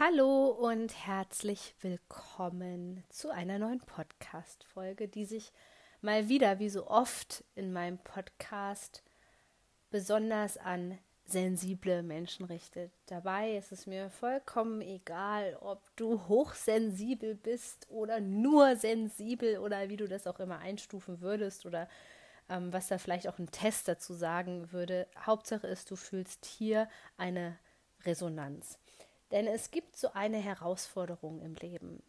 Hallo und herzlich willkommen zu einer neuen Podcast-Folge, die sich mal wieder, wie so oft in meinem Podcast, besonders an sensible Menschen richtet. Dabei ist es mir vollkommen egal, ob du hochsensibel bist oder nur sensibel oder wie du das auch immer einstufen würdest oder ähm, was da vielleicht auch ein Test dazu sagen würde. Hauptsache ist, du fühlst hier eine Resonanz. Denn es gibt so eine Herausforderung im Leben.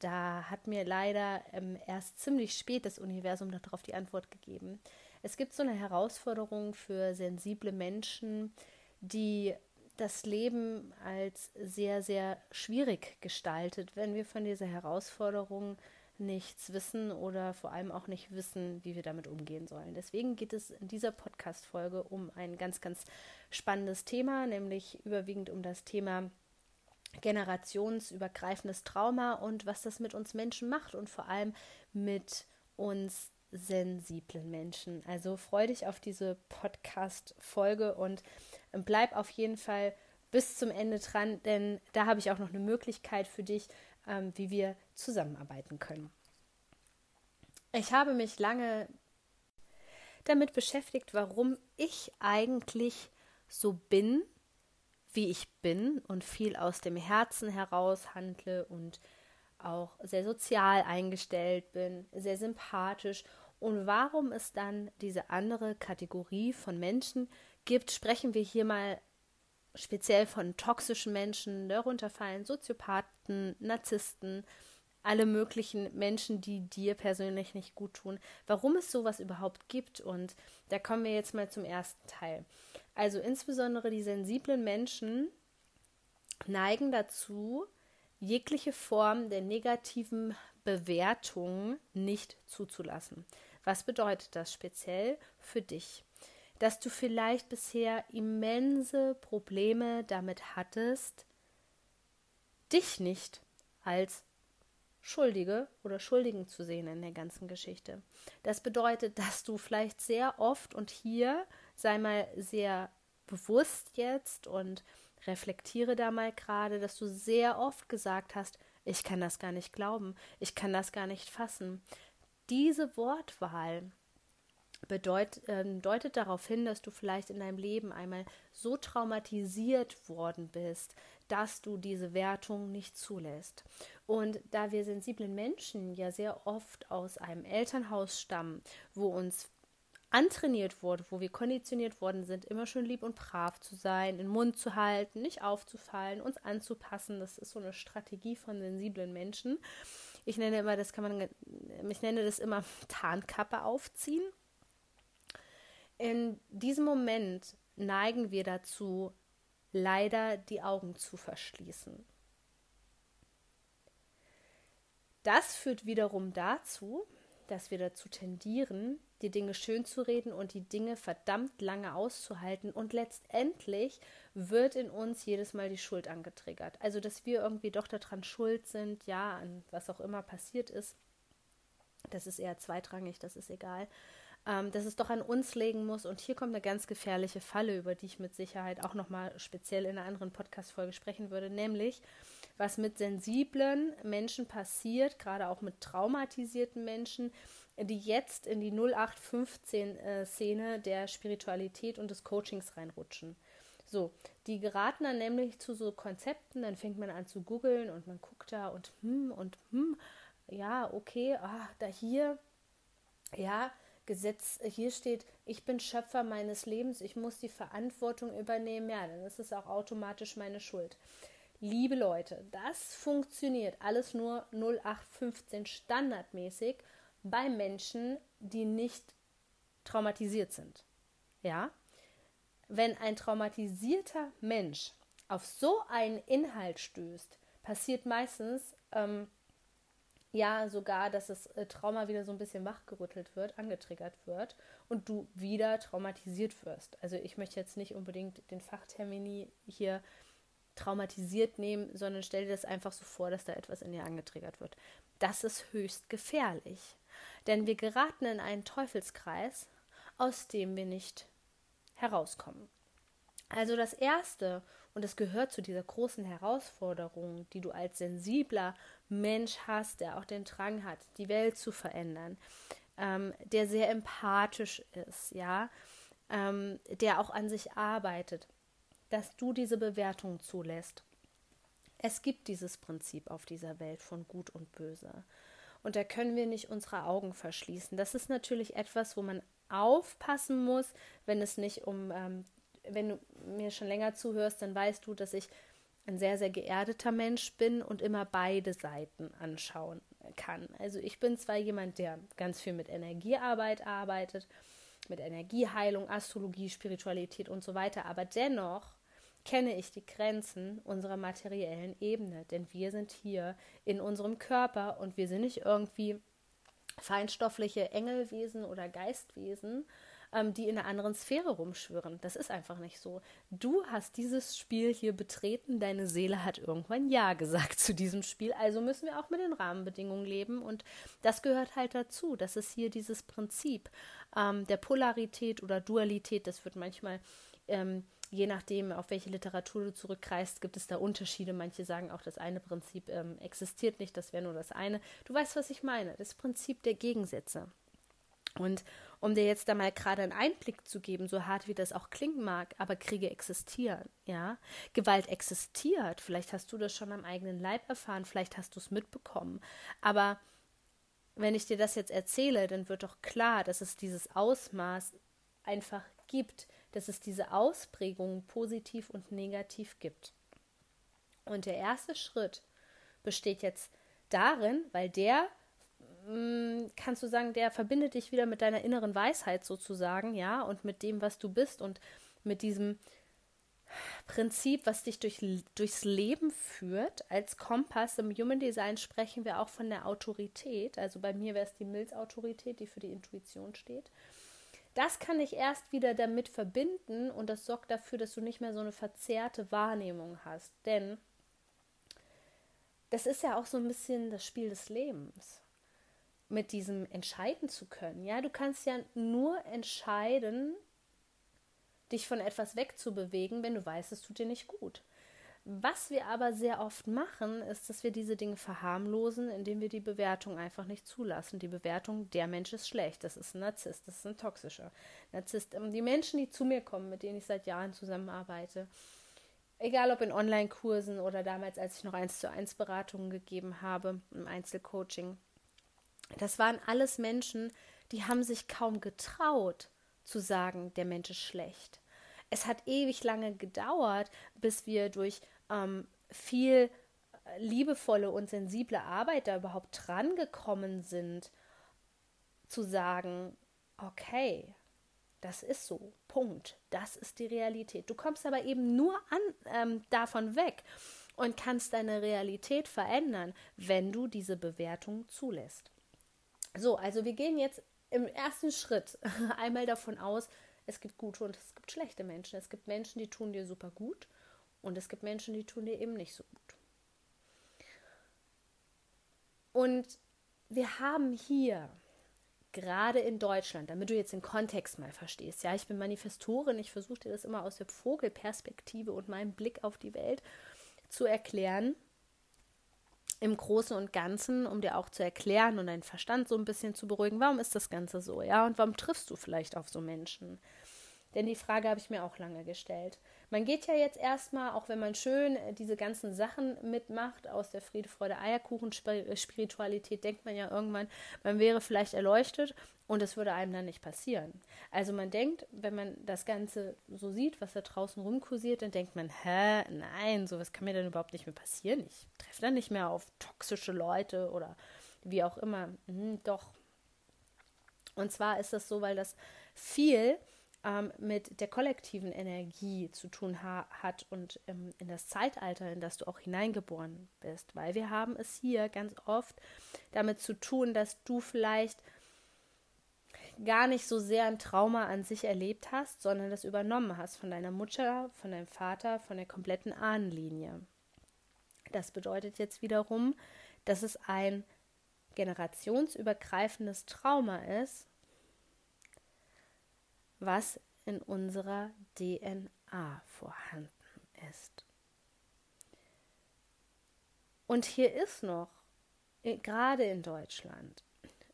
Da hat mir leider ähm, erst ziemlich spät das Universum darauf die Antwort gegeben. Es gibt so eine Herausforderung für sensible Menschen, die das Leben als sehr, sehr schwierig gestaltet, wenn wir von dieser Herausforderung nichts wissen oder vor allem auch nicht wissen, wie wir damit umgehen sollen. Deswegen geht es in dieser Podcast-Folge um ein ganz, ganz spannendes Thema, nämlich überwiegend um das Thema generationsübergreifendes Trauma und was das mit uns Menschen macht und vor allem mit uns sensiblen Menschen. Also freu dich auf diese Podcast-Folge und bleib auf jeden Fall bis zum Ende dran, denn da habe ich auch noch eine Möglichkeit für dich, ähm, wie wir zusammenarbeiten können. Ich habe mich lange damit beschäftigt, warum ich eigentlich so bin, wie ich bin und viel aus dem Herzen heraus handle und auch sehr sozial eingestellt bin, sehr sympathisch. Und warum es dann diese andere Kategorie von Menschen gibt, sprechen wir hier mal speziell von toxischen Menschen. Darunter fallen Soziopathen, Narzissten, alle möglichen Menschen, die dir persönlich nicht gut tun. Warum es sowas überhaupt gibt. Und da kommen wir jetzt mal zum ersten Teil. Also insbesondere die sensiblen Menschen neigen dazu, jegliche Form der negativen Bewertung nicht zuzulassen. Was bedeutet das speziell für dich? Dass du vielleicht bisher immense Probleme damit hattest, dich nicht als Schuldige oder Schuldigen zu sehen in der ganzen Geschichte. Das bedeutet, dass du vielleicht sehr oft und hier sei mal sehr bewusst jetzt und reflektiere da mal gerade, dass du sehr oft gesagt hast, ich kann das gar nicht glauben, ich kann das gar nicht fassen. Diese Wortwahl bedeut, äh, deutet darauf hin, dass du vielleicht in deinem Leben einmal so traumatisiert worden bist, dass du diese Wertung nicht zulässt. Und da wir sensiblen Menschen ja sehr oft aus einem Elternhaus stammen, wo uns antrainiert wurde, wo wir konditioniert worden sind, immer schön lieb und brav zu sein, den Mund zu halten, nicht aufzufallen, uns anzupassen. Das ist so eine Strategie von sensiblen Menschen. Ich nenne immer, das kann man, ich nenne das immer Tarnkappe aufziehen. In diesem Moment neigen wir dazu, leider die Augen zu verschließen. Das führt wiederum dazu, dass wir dazu tendieren, die Dinge schön zu reden und die Dinge verdammt lange auszuhalten. Und letztendlich wird in uns jedes Mal die Schuld angetriggert. Also, dass wir irgendwie doch daran schuld sind, ja, an was auch immer passiert ist. Das ist eher zweitrangig, das ist egal. Ähm, dass es doch an uns legen muss. Und hier kommt eine ganz gefährliche Falle, über die ich mit Sicherheit auch nochmal speziell in einer anderen Podcast-Folge sprechen würde, nämlich was mit sensiblen Menschen passiert, gerade auch mit traumatisierten Menschen, die jetzt in die 0815-Szene der Spiritualität und des Coachings reinrutschen. So, die geraten dann nämlich zu so Konzepten, dann fängt man an zu googeln und man guckt da und hm und hm, ja, okay, ah, da hier, ja, Gesetz, hier steht, ich bin Schöpfer meines Lebens, ich muss die Verantwortung übernehmen, ja, dann ist es auch automatisch meine Schuld. Liebe Leute, das funktioniert alles nur 0815 standardmäßig bei Menschen, die nicht traumatisiert sind. Ja? Wenn ein traumatisierter Mensch auf so einen Inhalt stößt, passiert meistens ähm, ja sogar, dass das äh, Trauma wieder so ein bisschen wachgerüttelt wird, angetriggert wird und du wieder traumatisiert wirst. Also ich möchte jetzt nicht unbedingt den Fachtermini hier traumatisiert nehmen, sondern stell dir das einfach so vor, dass da etwas in dir angetriggert wird. Das ist höchst gefährlich, denn wir geraten in einen Teufelskreis, aus dem wir nicht herauskommen. Also das Erste, und es gehört zu dieser großen Herausforderung, die du als sensibler Mensch hast, der auch den Drang hat, die Welt zu verändern, ähm, der sehr empathisch ist, ja, ähm, der auch an sich arbeitet, dass du diese Bewertung zulässt. Es gibt dieses Prinzip auf dieser Welt von Gut und Böse. Und da können wir nicht unsere Augen verschließen. Das ist natürlich etwas, wo man aufpassen muss, wenn es nicht um, ähm, wenn du mir schon länger zuhörst, dann weißt du, dass ich ein sehr, sehr geerdeter Mensch bin und immer beide Seiten anschauen kann. Also ich bin zwar jemand, der ganz viel mit Energiearbeit arbeitet, mit Energieheilung, Astrologie, Spiritualität und so weiter, aber dennoch kenne ich die Grenzen unserer materiellen Ebene, denn wir sind hier in unserem Körper und wir sind nicht irgendwie feinstoffliche Engelwesen oder Geistwesen, ähm, die in einer anderen Sphäre rumschwirren. Das ist einfach nicht so. Du hast dieses Spiel hier betreten, deine Seele hat irgendwann Ja gesagt zu diesem Spiel, also müssen wir auch mit den Rahmenbedingungen leben und das gehört halt dazu. Das ist hier dieses Prinzip ähm, der Polarität oder Dualität, das wird manchmal ähm, je nachdem, auf welche Literatur du zurückkreist, gibt es da Unterschiede. Manche sagen auch, das eine Prinzip ähm, existiert nicht, das wäre nur das eine. Du weißt, was ich meine. Das Prinzip der Gegensätze. Und um dir jetzt da mal gerade einen Einblick zu geben, so hart wie das auch klingen mag, aber Kriege existieren, ja. Gewalt existiert. Vielleicht hast du das schon am eigenen Leib erfahren, vielleicht hast du es mitbekommen. Aber wenn ich dir das jetzt erzähle, dann wird doch klar, dass es dieses Ausmaß einfach gibt, dass es diese Ausprägungen positiv und negativ gibt. Und der erste Schritt besteht jetzt darin, weil der mm, kannst du sagen, der verbindet dich wieder mit deiner inneren Weisheit sozusagen, ja, und mit dem, was du bist und mit diesem Prinzip, was dich durch, durchs Leben führt. Als Kompass im Human Design sprechen wir auch von der Autorität. Also bei mir wäre es die Milzautorität, die für die Intuition steht. Das kann ich erst wieder damit verbinden und das sorgt dafür, dass du nicht mehr so eine verzerrte Wahrnehmung hast. Denn das ist ja auch so ein bisschen das Spiel des Lebens, mit diesem entscheiden zu können. Ja, du kannst ja nur entscheiden, dich von etwas wegzubewegen, wenn du weißt, es tut dir nicht gut. Was wir aber sehr oft machen, ist, dass wir diese Dinge verharmlosen, indem wir die Bewertung einfach nicht zulassen. Die Bewertung, der Mensch ist schlecht, das ist ein Narzisst, das ist ein toxischer Narzisst. Ähm, die Menschen, die zu mir kommen, mit denen ich seit Jahren zusammenarbeite, egal ob in Online-Kursen oder damals, als ich noch eins zu eins Beratungen gegeben habe, im Einzelcoaching, das waren alles Menschen, die haben sich kaum getraut zu sagen, der Mensch ist schlecht. Es hat ewig lange gedauert, bis wir durch ähm, viel äh, liebevolle und sensible Arbeit da überhaupt dran gekommen sind, zu sagen, okay, das ist so, Punkt, das ist die Realität. Du kommst aber eben nur an, ähm, davon weg und kannst deine Realität verändern, wenn du diese Bewertung zulässt. So, also wir gehen jetzt im ersten Schritt einmal davon aus, es gibt gute und es gibt schlechte Menschen. Es gibt Menschen, die tun dir super gut und es gibt Menschen, die tun dir eben nicht so gut. Und wir haben hier gerade in Deutschland, damit du jetzt den Kontext mal verstehst, ja, ich bin Manifestorin, ich versuche dir das immer aus der Vogelperspektive und meinem Blick auf die Welt zu erklären, im Großen und Ganzen, um dir auch zu erklären und deinen Verstand so ein bisschen zu beruhigen, warum ist das Ganze so, ja, und warum triffst du vielleicht auf so Menschen? Denn die Frage habe ich mir auch lange gestellt. Man geht ja jetzt erstmal, auch wenn man schön äh, diese ganzen Sachen mitmacht aus der Friede, Freude, Eierkuchen, äh, Spiritualität, denkt man ja irgendwann, man wäre vielleicht erleuchtet und es würde einem dann nicht passieren. Also man denkt, wenn man das Ganze so sieht, was da draußen rumkursiert, dann denkt man, hä, nein, sowas kann mir dann überhaupt nicht mehr passieren. Ich treffe dann nicht mehr auf toxische Leute oder wie auch immer. Mhm, doch. Und zwar ist das so, weil das viel ähm, mit der kollektiven Energie zu tun ha hat und ähm, in das Zeitalter, in das du auch hineingeboren bist. Weil wir haben es hier ganz oft damit zu tun, dass du vielleicht gar nicht so sehr ein Trauma an sich erlebt hast, sondern das übernommen hast von deiner Mutter, von deinem Vater, von der kompletten Ahnenlinie. Das bedeutet jetzt wiederum, dass es ein generationsübergreifendes Trauma ist, was in unserer DNA vorhanden ist. Und hier ist noch, gerade in Deutschland,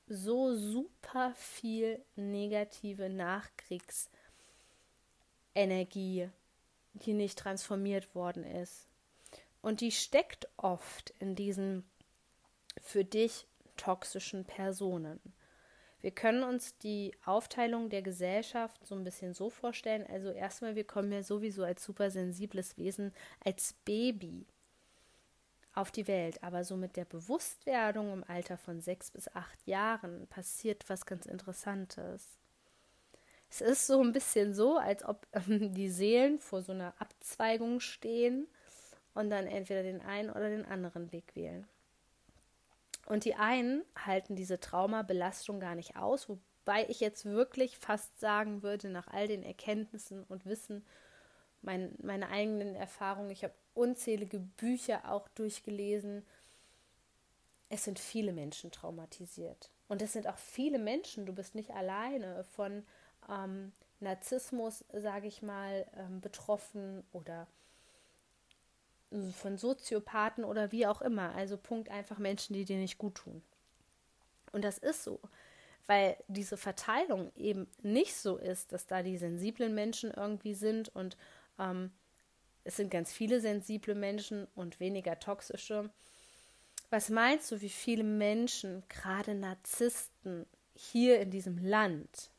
so super viel negative Nachkriegsenergie, die nicht transformiert worden ist. Und die steckt oft in diesen für dich toxischen Personen. Wir können uns die Aufteilung der Gesellschaft so ein bisschen so vorstellen. Also erstmal, wir kommen ja sowieso als supersensibles Wesen, als Baby auf die Welt. Aber so mit der Bewusstwerdung im Alter von sechs bis acht Jahren passiert was ganz Interessantes. Es ist so ein bisschen so, als ob ähm, die Seelen vor so einer Abzweigung stehen und dann entweder den einen oder den anderen Weg wählen. Und die einen halten diese Traumabelastung gar nicht aus, wobei ich jetzt wirklich fast sagen würde, nach all den Erkenntnissen und Wissen, mein, meine eigenen Erfahrungen, ich habe unzählige Bücher auch durchgelesen. Es sind viele Menschen traumatisiert. Und es sind auch viele Menschen, du bist nicht alleine von ähm, Narzissmus, sage ich mal, ähm, betroffen oder von Soziopathen oder wie auch immer. Also Punkt einfach Menschen, die dir nicht gut tun. Und das ist so, weil diese Verteilung eben nicht so ist, dass da die sensiblen Menschen irgendwie sind und ähm, es sind ganz viele sensible Menschen und weniger toxische. Was meinst du, wie viele Menschen, gerade Narzissten, hier in diesem Land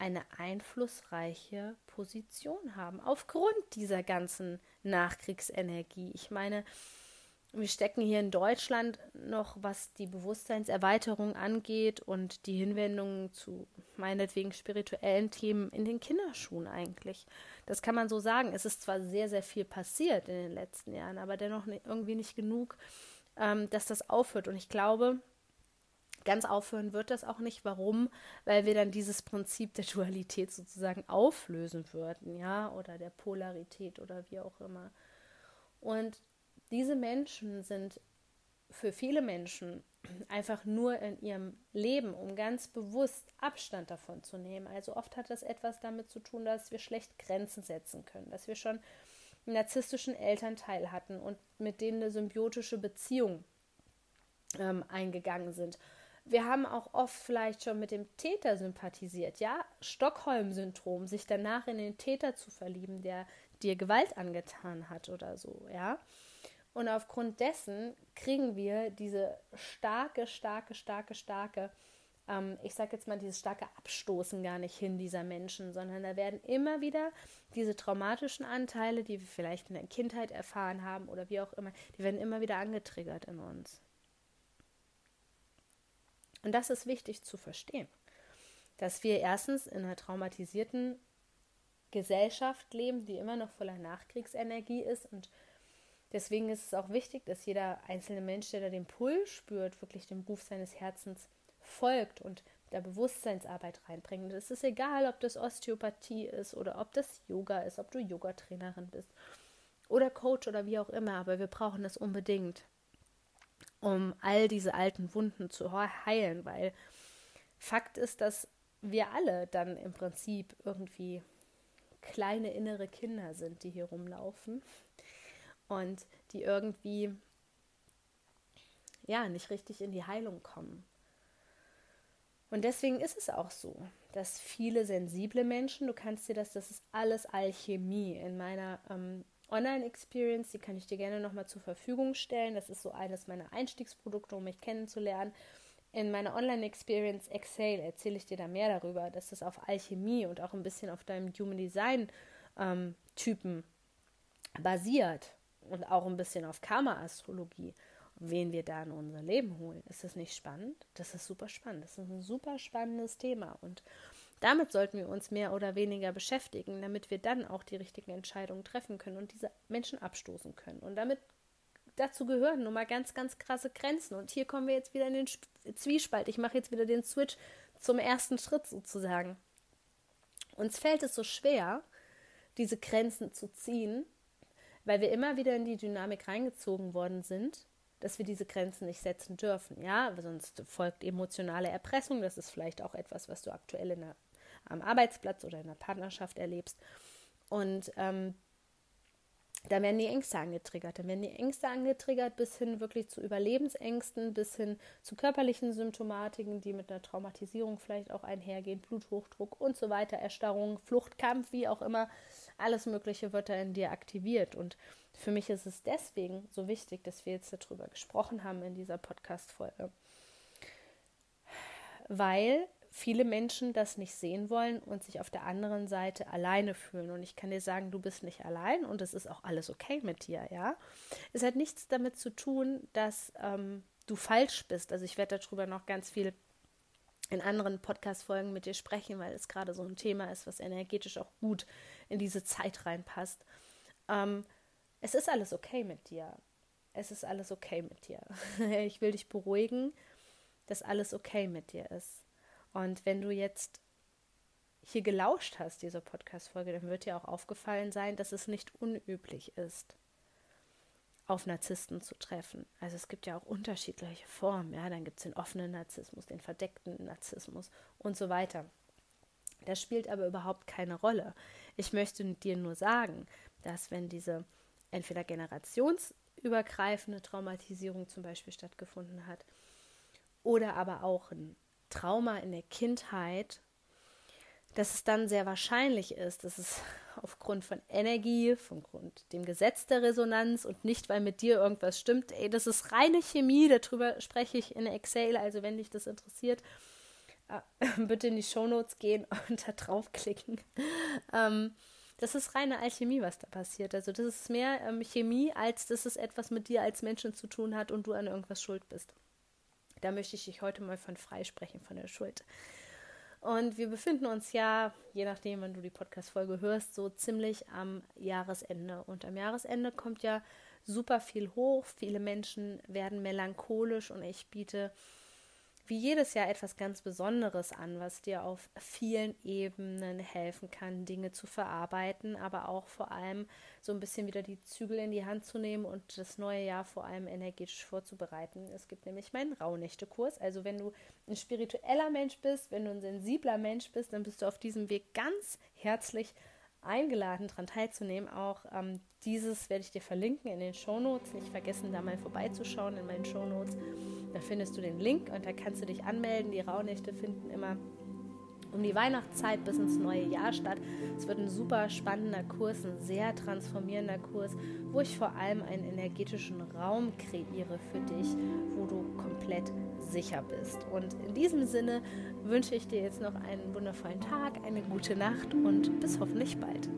eine einflussreiche Position haben, aufgrund dieser ganzen Nachkriegsenergie. Ich meine, wir stecken hier in Deutschland noch, was die Bewusstseinserweiterung angeht und die Hinwendung zu meinetwegen spirituellen Themen in den Kinderschuhen eigentlich. Das kann man so sagen. Es ist zwar sehr, sehr viel passiert in den letzten Jahren, aber dennoch irgendwie nicht genug, ähm, dass das aufhört. Und ich glaube, Ganz aufhören wird das auch nicht. Warum? Weil wir dann dieses Prinzip der Dualität sozusagen auflösen würden, ja, oder der Polarität oder wie auch immer. Und diese Menschen sind für viele Menschen einfach nur in ihrem Leben, um ganz bewusst Abstand davon zu nehmen. Also oft hat das etwas damit zu tun, dass wir schlecht Grenzen setzen können, dass wir schon einen narzisstischen Elternteil hatten und mit denen eine symbiotische Beziehung ähm, eingegangen sind wir haben auch oft vielleicht schon mit dem Täter sympathisiert, ja, Stockholm-Syndrom, sich danach in den Täter zu verlieben, der dir Gewalt angetan hat oder so, ja. Und aufgrund dessen kriegen wir diese starke, starke, starke, starke, ähm, ich sage jetzt mal, dieses starke Abstoßen gar nicht hin dieser Menschen, sondern da werden immer wieder diese traumatischen Anteile, die wir vielleicht in der Kindheit erfahren haben oder wie auch immer, die werden immer wieder angetriggert in uns. Und das ist wichtig zu verstehen, dass wir erstens in einer traumatisierten Gesellschaft leben, die immer noch voller Nachkriegsenergie ist und deswegen ist es auch wichtig, dass jeder einzelne Mensch, der da den Pull spürt, wirklich dem Ruf seines Herzens folgt und da Bewusstseinsarbeit reinbringt. Und es ist egal, ob das Osteopathie ist oder ob das Yoga ist, ob du Yogatrainerin bist oder Coach oder wie auch immer, aber wir brauchen das unbedingt um all diese alten Wunden zu heilen, weil Fakt ist, dass wir alle dann im Prinzip irgendwie kleine innere Kinder sind, die hier rumlaufen und die irgendwie ja nicht richtig in die Heilung kommen. Und deswegen ist es auch so, dass viele sensible Menschen, du kannst dir das, das ist alles Alchemie. In meiner ähm, Online-Experience, die kann ich dir gerne nochmal zur Verfügung stellen. Das ist so eines meiner Einstiegsprodukte, um mich kennenzulernen. In meiner Online-Experience Exhale erzähle ich dir da mehr darüber, dass es auf Alchemie und auch ein bisschen auf deinem Human Design-Typen ähm, basiert und auch ein bisschen auf Karma-Astrologie wen wir da in unser Leben holen. Ist das nicht spannend? Das ist super spannend. Das ist ein super spannendes Thema. Und Damit sollten wir uns mehr oder weniger beschäftigen, damit wir dann auch die richtigen Entscheidungen treffen können und diese Menschen abstoßen können. Und damit dazu gehören nun mal ganz, ganz krasse Grenzen. Und hier kommen wir jetzt wieder in den Zwiespalt. Ich mache jetzt wieder den Switch zum ersten Schritt sozusagen. Uns fällt es so schwer, diese Grenzen zu ziehen, weil wir immer wieder in die Dynamik reingezogen worden sind, dass wir diese Grenzen nicht setzen dürfen. Ja, sonst folgt emotionale Erpressung. Das ist vielleicht auch etwas, was du aktuell der, am Arbeitsplatz oder in der Partnerschaft erlebst. Und ähm, da werden die Ängste angetriggert. Dann werden die Ängste angetriggert bis hin wirklich zu Überlebensängsten, bis hin zu körperlichen Symptomatiken, die mit einer Traumatisierung vielleicht auch einhergehen, Bluthochdruck und so weiter, Erstarrung, Fluchtkampf, wie auch immer. Alles Mögliche wird da in dir aktiviert. Und für mich ist es deswegen so wichtig, dass wir jetzt darüber gesprochen haben in dieser Podcast-Folge. Weil viele Menschen das nicht sehen wollen und sich auf der anderen Seite alleine fühlen. Und ich kann dir sagen, du bist nicht allein und es ist auch alles okay mit dir, ja. Es hat nichts damit zu tun, dass ähm, du falsch bist. Also ich werde darüber noch ganz viel in anderen Podcast-Folgen mit dir sprechen, weil es gerade so ein Thema ist, was energetisch auch gut in diese Zeit reinpasst. Ähm, es ist alles okay mit dir. Es ist alles okay mit dir. ich will dich beruhigen, dass alles okay mit dir ist. Und wenn du jetzt hier gelauscht hast, diese Podcast-Folge, dann wird dir auch aufgefallen sein, dass es nicht unüblich ist, auf Narzissten zu treffen. Also es gibt ja auch unterschiedliche Formen. Ja, dann gibt es den offenen Narzissmus, den verdeckten Narzissmus und so weiter. Das spielt aber überhaupt keine Rolle. Ich möchte dir nur sagen, dass wenn diese entweder generationsübergreifende Traumatisierung zum Beispiel stattgefunden hat oder aber auch ein Trauma in der Kindheit, dass es dann sehr wahrscheinlich ist, dass es aufgrund von Energie, von Grund dem Gesetz der Resonanz und nicht, weil mit dir irgendwas stimmt, ey, das ist reine Chemie, darüber spreche ich in Excel, also wenn dich das interessiert, äh, bitte in die Shownotes gehen und da draufklicken. Ähm, das ist reine Alchemie, was da passiert. Also das ist mehr ähm, Chemie, als dass es etwas mit dir als Menschen zu tun hat und du an irgendwas schuld bist. Da möchte ich dich heute mal von freisprechen, von der Schuld. Und wir befinden uns ja, je nachdem, wenn du die Podcast-Folge hörst, so ziemlich am Jahresende. Und am Jahresende kommt ja super viel hoch. Viele Menschen werden melancholisch und ich biete wie jedes Jahr etwas ganz Besonderes an, was dir auf vielen Ebenen helfen kann, Dinge zu verarbeiten, aber auch vor allem so ein bisschen wieder die Zügel in die Hand zu nehmen und das neue Jahr vor allem energetisch vorzubereiten. Es gibt nämlich meinen Rauhnächte-Kurs. Also wenn du ein spiritueller Mensch bist, wenn du ein sensibler Mensch bist, dann bist du auf diesem Weg ganz herzlich eingeladen, daran teilzunehmen. Auch ähm, dieses werde ich dir verlinken in den Shownotes. Nicht vergessen, da mal vorbeizuschauen in meinen Shownotes. Da findest du den Link und da kannst du dich anmelden. Die Rauhnächte finden immer um die Weihnachtszeit bis ins neue Jahr statt. Es wird ein super spannender Kurs, ein sehr transformierender Kurs, wo ich vor allem einen energetischen Raum kreiere für dich, wo du komplett sicher bist. Und in diesem Sinne wünsche ich dir jetzt noch einen wundervollen Tag, eine gute Nacht und bis hoffentlich bald.